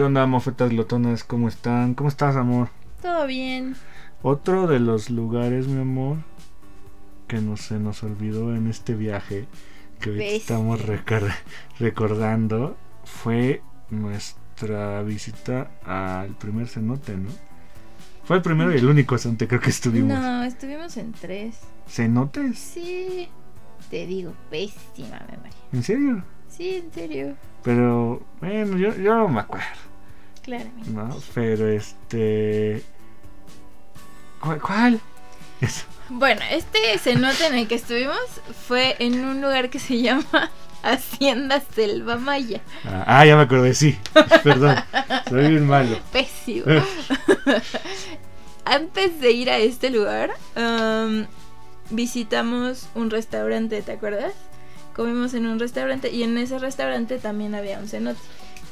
¿Qué onda, mofetas glotonas? ¿Cómo están? ¿Cómo estás, amor? Todo bien. Otro de los lugares, mi amor, que no se nos olvidó en este viaje que hoy estamos recor- recordando fue nuestra visita al primer cenote, ¿no? Fue el primero y el único cenote creo que estuvimos. No, estuvimos en tres. ¿Cenotes? Sí. Te digo, pésima memoria. ¿En serio? Sí, en serio. Pero, bueno, yo, yo no me acuerdo. Claramente. ¿no? Pero este. ¿Cuál? cuál? Eso. Bueno, este cenote en el que estuvimos fue en un lugar que se llama Hacienda Selva Maya. Ah, ah, ya me acordé, sí. Perdón, soy bien malo. Pésimo. Antes de ir a este lugar, am, visitamos un restaurante, ¿te acuerdas? Comimos en un restaurante y en ese restaurante también había un cenote.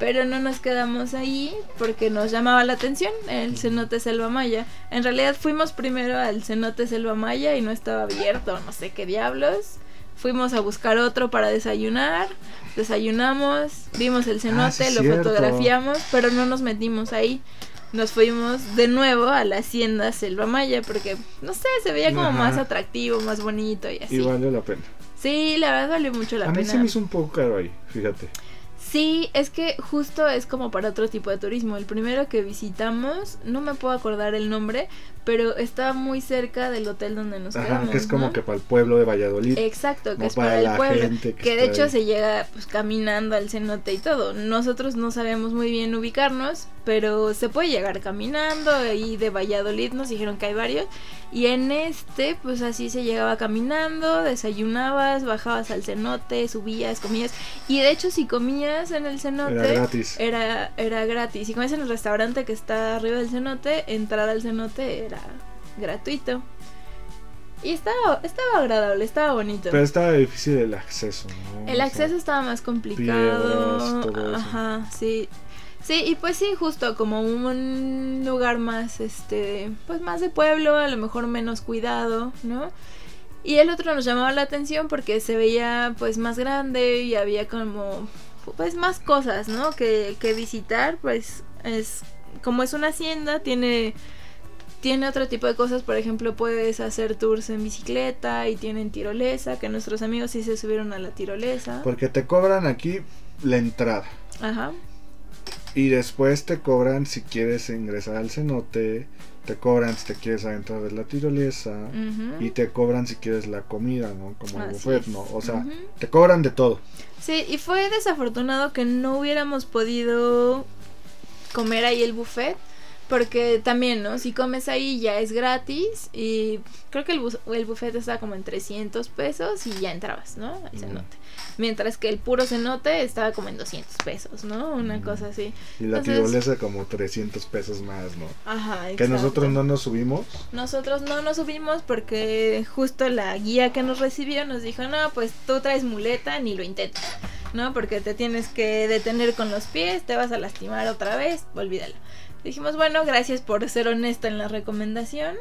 Pero no nos quedamos ahí porque nos llamaba la atención el cenote Selva Maya. En realidad fuimos primero al cenote Selva Maya y no estaba abierto, no sé qué diablos. Fuimos a buscar otro para desayunar. Desayunamos, vimos el cenote, Ah, sí, lo cierto. fotografiamos, pero no nos metimos ahí. Nos fuimos de nuevo a la hacienda Selva Maya porque, no sé, se veía como Ajá. más atractivo, más bonito y así. Y valió la pena. Sí, la verdad valió mucho la A mí pena. se me hizo un poco caro ahí, fíjate. Sí, es que justo es como para otro tipo de turismo. El primero que visitamos, no me puedo acordar el nombre, pero estaba muy cerca del hotel donde nos Ajá, quedamos. que es como ¿no? que para el pueblo de Valladolid. Exacto, que es para el pueblo. gente que Que, de está hecho ahí. se llega pues caminando al cenote y todo. Nosotros no sabemos muy bien ubicarnos, pero se puede llegar caminando. Y de Valladolid nos dijeron que hay varios. Y en este, pues así se llegaba caminando, desayunabas, bajabas al cenote, subías, comías. Y de hecho, si comías en el cenote, Era gratis. era, era gratis. Si comes en el restaurante que está arriba del cenote, entrar al cenote era gratuito. Y estaba, estaba agradable, estaba bonito. Pero estaba difícil el acceso, ¿no? el O sea, acceso estaba más complicado. piedras, todo eso. Ajá, sí. Sí, y pues sí, justo como un lugar más, este, pues más de pueblo, a lo mejor menos cuidado, ¿no? Y el otro nos llamaba la atención porque se veía pues más grande y había como pues más cosas, ¿no? Que, que visitar, pues es como es una hacienda, tiene tiene otro tipo de cosas, por ejemplo, puedes hacer tours en bicicleta y tienen tirolesa, que nuestros amigos sí se subieron a la tirolesa. Porque te cobran aquí la entrada. Ajá. Y después te cobran si quieres ingresar al cenote. Te cobran si te quieres adentrar de la tirolesa. Y te cobran si quieres la comida, ¿no? Como el buffet. ¿no? O sea, te cobran de todo. Sí, y fue desafortunado que no hubiéramos podido comer ahí el buffet. Porque también, ¿no? Si comes ahí ya es gratis. Y creo que el, bus- el buffet estaba como en 300 pesos y ya entrabas, ¿no? Al Mm. cenote. Mientras que el puro cenote estaba como en 200 pesos, ¿no? Una Mm. cosa así. Y la Entonces- tirolesa como 300 pesos más, ¿no? Ajá, Que exacto. nosotros no nos subimos. Nosotros no nos subimos porque justo la guía que nos recibió nos dijo, no, pues tú traes muleta, ni lo intentes, ¿no? Porque te tienes que detener con los pies, te vas a lastimar otra vez, olvídalo. Dijimos, bueno, gracias por ser honesta en la recomendación.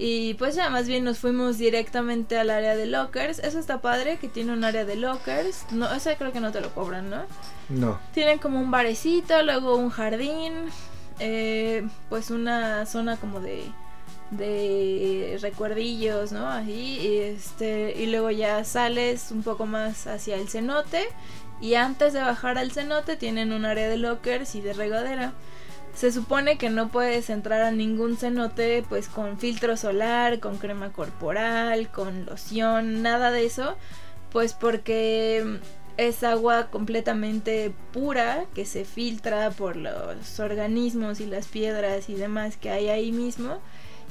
Y pues ya más bien nos fuimos directamente al área de lockers. Eso está padre, que tiene un área de lockers. No, ese creo que no te lo cobran, ¿no? No. Tienen como un barecito, luego un jardín, eh, pues una zona como de, de recuerdillos, ¿no? Ahí, y, este, y luego ya sales un poco más hacia el cenote y antes de bajar al cenote tienen un área de lockers y de regadera. Se supone que no puedes entrar a ningún cenote pues con filtro solar, con crema corporal, con loción, nada de eso, pues porque es agua completamente pura que se filtra por los organismos y las piedras y demás que hay ahí mismo.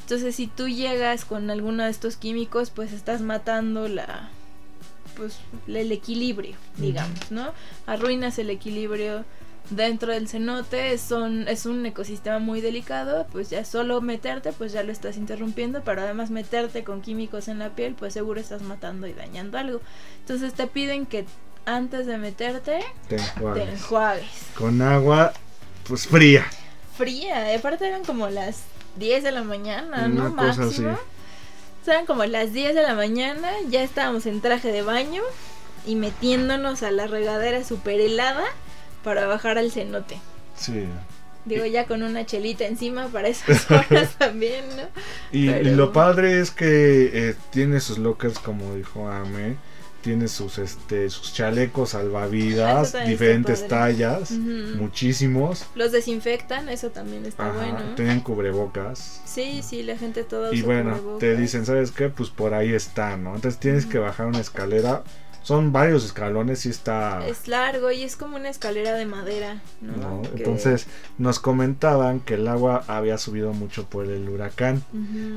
Entonces si tú llegas con alguno de estos químicos pues estás matando la pues el equilibrio, digamos, ¿no? Arruinas el equilibrio dentro del cenote son, es un ecosistema muy delicado, pues ya solo meterte, pues ya lo estás interrumpiendo, pero además meterte con químicos en la piel, pues seguro estás matando y dañando algo. Entonces te piden que antes de meterte, Te te enjuagues. Con agua, pues fría. Fría, aparte eran como las 10 de la mañana, ¿no? Cosa Máximo. así. Eran como las 10 de la mañana, ya estábamos en traje de baño y metiéndonos a la regadera super helada para bajar al cenote. Sí. Digo, ya con una chelita encima para esas horas también, ¿no? Y, lo padre es que eh, tiene sus lockers, como dijo Ame. Tiene sus este sus chalecos Ah, salvavidas, diferentes tallas, muchísimos. Los desinfectan, eso también está Ajá, bueno. tienen cubrebocas. Sí, sí, la gente toda Y usa bueno, cubrebocas. te dicen, ¿sabes qué? Pues por ahí está, ¿no? Entonces tienes que bajar una escalera. Son varios escalones y está... Es largo y es como una escalera de madera, ¿no? ¿no? Que- Entonces nos comentaban que el agua había subido mucho por el huracán.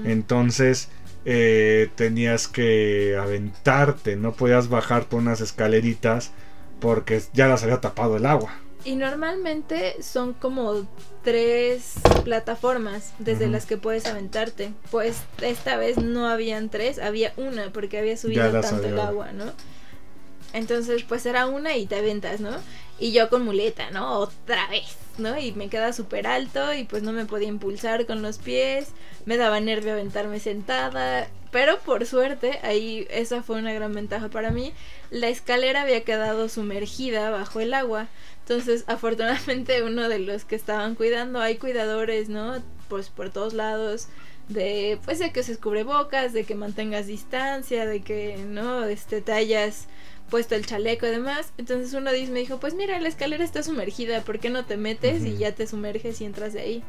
Entonces eh, tenías que aventarte, no podías bajar por unas escaleritas porque ya las había tapado el agua. Y normalmente son como tres plataformas desde las que puedes aventarte. Pues esta vez no habían tres, había una porque había subido tanto el agua, ¿no? Entonces pues era una y te aventas, ¿no? Y yo con muleta, ¿no? Otra vez, ¿no? Y me queda súper alto y pues no me podía impulsar con los pies. Me daba nervio aventarme sentada. Pero por suerte, ahí esa fue una gran ventaja para mí. La escalera había quedado sumergida bajo el agua. Entonces, afortunadamente, uno de los que estaban cuidando, hay cuidadores, ¿no? Pues por todos lados. De, pues, de que se cubrebocas, de que mantengas distancia, de que, ¿no? Este, te hayas puesto el chaleco y demás. Entonces uno me dijo, pues mira, la escalera está sumergida, ¿por qué no te metes y ya te sumerges y entras de ahí?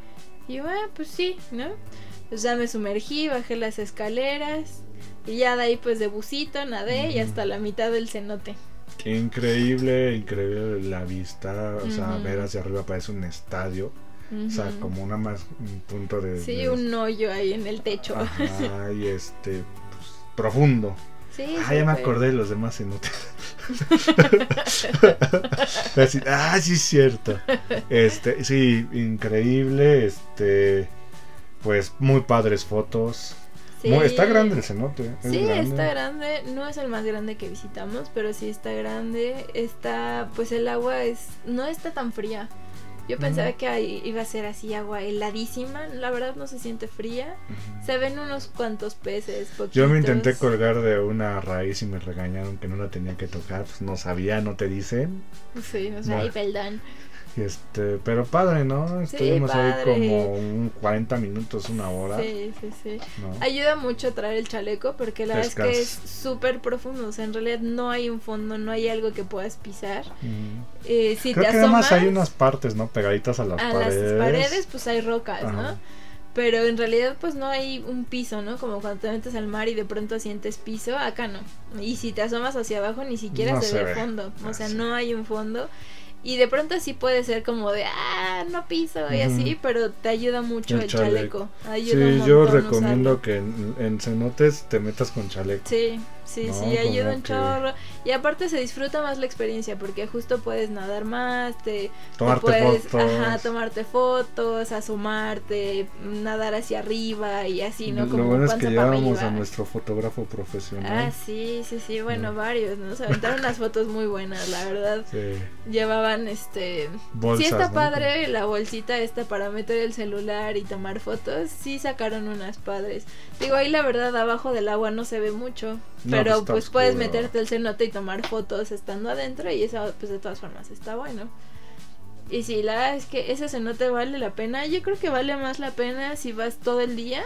Y yo, ah, pues sí, ¿no? Pues ya me sumergí, bajé las escaleras y ya de ahí pues de busito nadé y hasta la mitad del cenote. Increíble, increíble la vista, o sea, ver hacia arriba parece un estadio, o sea, como una más un punto de... Sí, de- un hoyo ahí en el techo. Ajá, y este, pues, profundo. Sí, Ah, ya me acordé de los demás. Así, ah, sí, es cierto. Este, sí, increíble, este, pues muy padres fotos. Sí. Muy- está grande el cenote. es Sí, grande. está grande. No es el más grande que visitamos, pero sí está grande. Está, pues el agua es, no está tan fría. Yo pensaba que ahí iba a ser así agua heladísima. La verdad no se siente fría. Se ven unos cuantos peces. Yo me intenté poquitos. colgar de una raíz y me regañaron que no la tenía que tocar. Pues no sabía, no te dicen. Sí, o sea, No. perdón. Este, pero padre, ¿no? Estuvimos ahí como un 40 minutos, una hora. Sí, sí, sí. ¿no? Ayuda mucho traer el chaleco porque la verdad es que es súper profundo. O sea, en realidad no hay un fondo, no hay algo que puedas pisar. Eh, si Creo te que nada asomas más hay unas partes, ¿no? Pegaditas a las a paredes. las paredes, pues hay rocas, Ajá. ¿no? Pero en realidad, pues no hay un piso, ¿no? Como cuando te metes al mar y de pronto sientes piso, acá no. Y si te asomas hacia abajo, ni siquiera No se, se ve fondo. O sea, no hay un fondo. Y de pronto sí puede ser como de, ah, no piso y así, pero te ayuda mucho el, El chaleco. chaleco. Ayuda un Sí, yo recomiendo usarlo. que en, en cenotes te metas con chaleco. Sí, sí, No, sí, ayuda como un que- chorro. Y aparte se disfruta más la experiencia porque justo puedes nadar más, te, te Tomarte puedes fotos. ajá, tomarte fotos, asomarte, nadar hacia arriba y así, ¿no? Lo Como bueno es que llevábamos arriba. a nuestro fotógrafo profesional. Ah, sí, sí, sí, bueno, No. varios, ¿no? Se aventaron unas fotos muy buenas, la verdad. Sí. Llevaban, este... Bolsas, sí está ¿no? padre la bolsita esta para meter el celular y tomar fotos, sí sacaron unas padres. Digo, ahí la verdad abajo del agua no se ve mucho, No, pero pues pues puedes meterte el cenote y tomar fotos estando adentro y eso pues de todas formas está bueno. Y sí, la verdad es que ese cenote vale la pena. Yo creo que vale más la pena si vas todo el día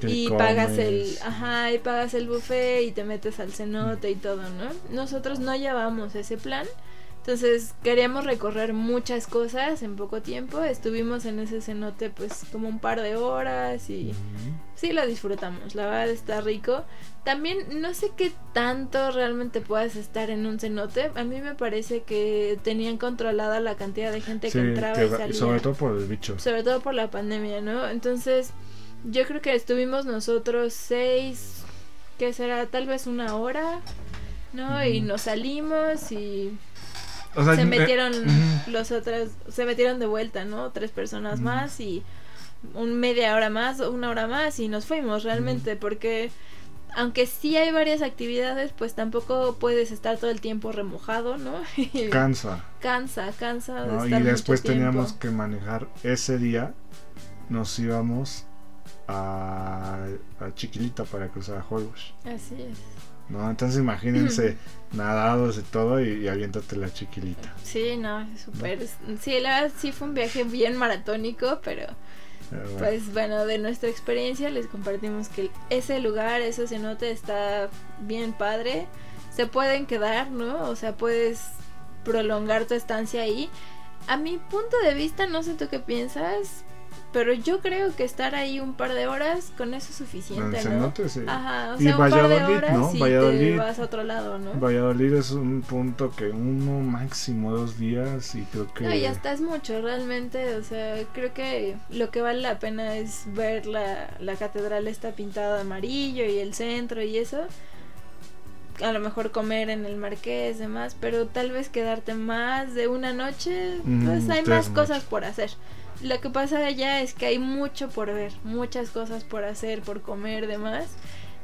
y pagas el, ajá, y pagas el buffet y te metes al cenote y todo, ¿no? Nosotros no llevamos ese plan. Entonces queríamos recorrer muchas cosas en poco tiempo. Estuvimos en ese cenote pues como un par de horas y sí lo disfrutamos. La verdad está rico. También no sé qué tanto realmente puedas estar en un cenote. A mí me parece que tenían controlada la cantidad de gente Sí, que entraba que y salía sobre todo por el bicho. sobre todo por la pandemia, ¿no? Entonces, yo creo que estuvimos nosotros seis, ¿qué será? Tal vez una hora, ¿no? Y nos salimos y O sea, se eh, metieron los otros, se metieron de vuelta, ¿no? Tres personas más y un media hora más, una hora más y nos fuimos realmente porque aunque sí hay varias actividades, pues tampoco puedes estar todo el tiempo remojado, ¿no? Cansa. cansa, cansa. de ¿no? Y mucho después teníamos que manejar ese día. Nos íbamos a, a Chiquilita para cruzar a Holbox. Así es. ¿No? Entonces imagínense nadados y todo y, y aviéntate la Chiquilita. Sí, no, súper. Sí, la verdad sí fue un viaje bien maratónico, pero Pero bueno. pues bueno, de nuestra experiencia les compartimos que ese lugar, ese cenote está bien padre. Se pueden quedar, ¿no? O sea, puedes prolongar tu estancia ahí. A mi punto de vista, no sé tú qué piensas, pero yo creo que estar ahí un par de horas con eso es En suficiente, el ¿no? cenote, sí. Ajá, o Y sea, un par de Valladolid, horas ¿no? y te Valladolid. vas a otro lado, ¿no? Valladolid es un punto que uno máximo dos días y creo que No, y hasta es mucho, realmente, o sea, creo que lo que vale la pena es ver la, la catedral está pintada de amarillo y el centro y eso. A lo mejor comer en el marqués, demás, pero tal vez quedarte más de una noche, Mm, pues hay más cosas por hacer. Lo que pasa allá es que hay mucho por ver, muchas cosas por hacer, por comer, demás.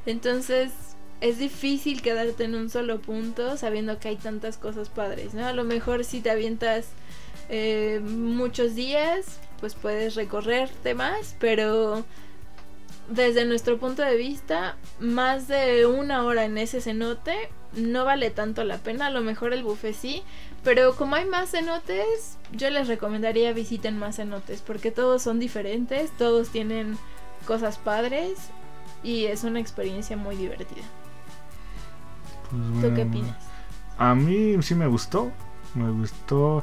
Entonces es difícil quedarte en un solo punto sabiendo que hay tantas cosas padres, ¿no? A lo mejor si te avientas eh, muchos días, pues puedes recorrerte más, pero desde nuestro punto de vista, más de una hora en ese cenote no vale tanto la pena, a lo mejor el buffet sí, pero como hay más cenotes, yo les recomendaría visiten más cenotes, porque todos son diferentes, todos tienen cosas padres y es una experiencia muy divertida. Pues ¿Tú qué opinas? A mí sí me gustó. Me gustó.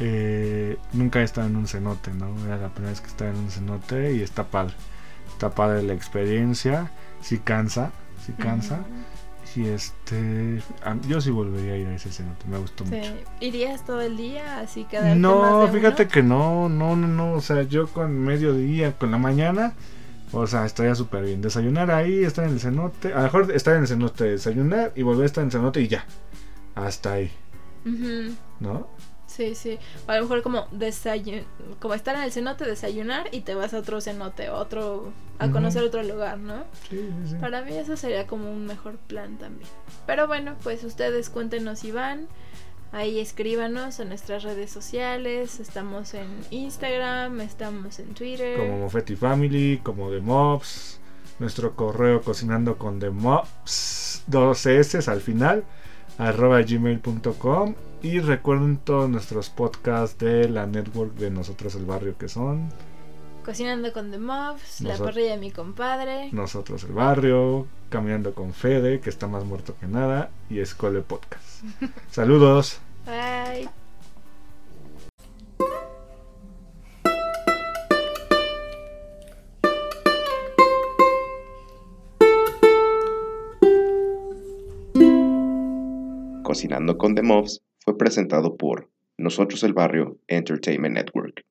eh, nunca he estado en un cenote, ¿no? Era la primera vez que estaba en un cenote y está padre. Está padre la experiencia. Sí cansa, sí cansa. Y este. Yo sí volvería a ir a ese cenote. Me gustó Sí. mucho. ¿Irías todo el día así quedarte No, fíjate uno? que no, no, no, no. O sea, yo con mediodía, con la mañana. O sea, estaría súper bien. Desayunar ahí, estar en el cenote. A lo mejor estar en el cenote, desayunar y volver a estar en el cenote y ya. Hasta ahí. ¿no? Sí, sí. O a lo mejor como desayun como estar en el cenote, desayunar y te vas a otro cenote, otro a conocer otro lugar, ¿no? Sí, sí, sí. Para mí eso sería como un mejor plan también. Pero bueno, pues ustedes cuéntenos si van. Ahí escríbanos en nuestras redes sociales. Estamos en Instagram, estamos en Twitter. Como Moffetti Family, como The Mobs. Nuestro correo cocinando con The Mobs. Dos S al final. Arroba gmail.com. Y recuerden todos nuestros podcasts de la network de Nosotros el Barrio que son Cocinando con The Mobs, La parrilla de mi compadre. Nosotros el Barrio, Caminando con Fede, que está más muerto que nada, y Escole Podcast. Saludos. Bye. Cocinando con The Mobs fue presentado por Nosotros el Barrio Entertainment Network.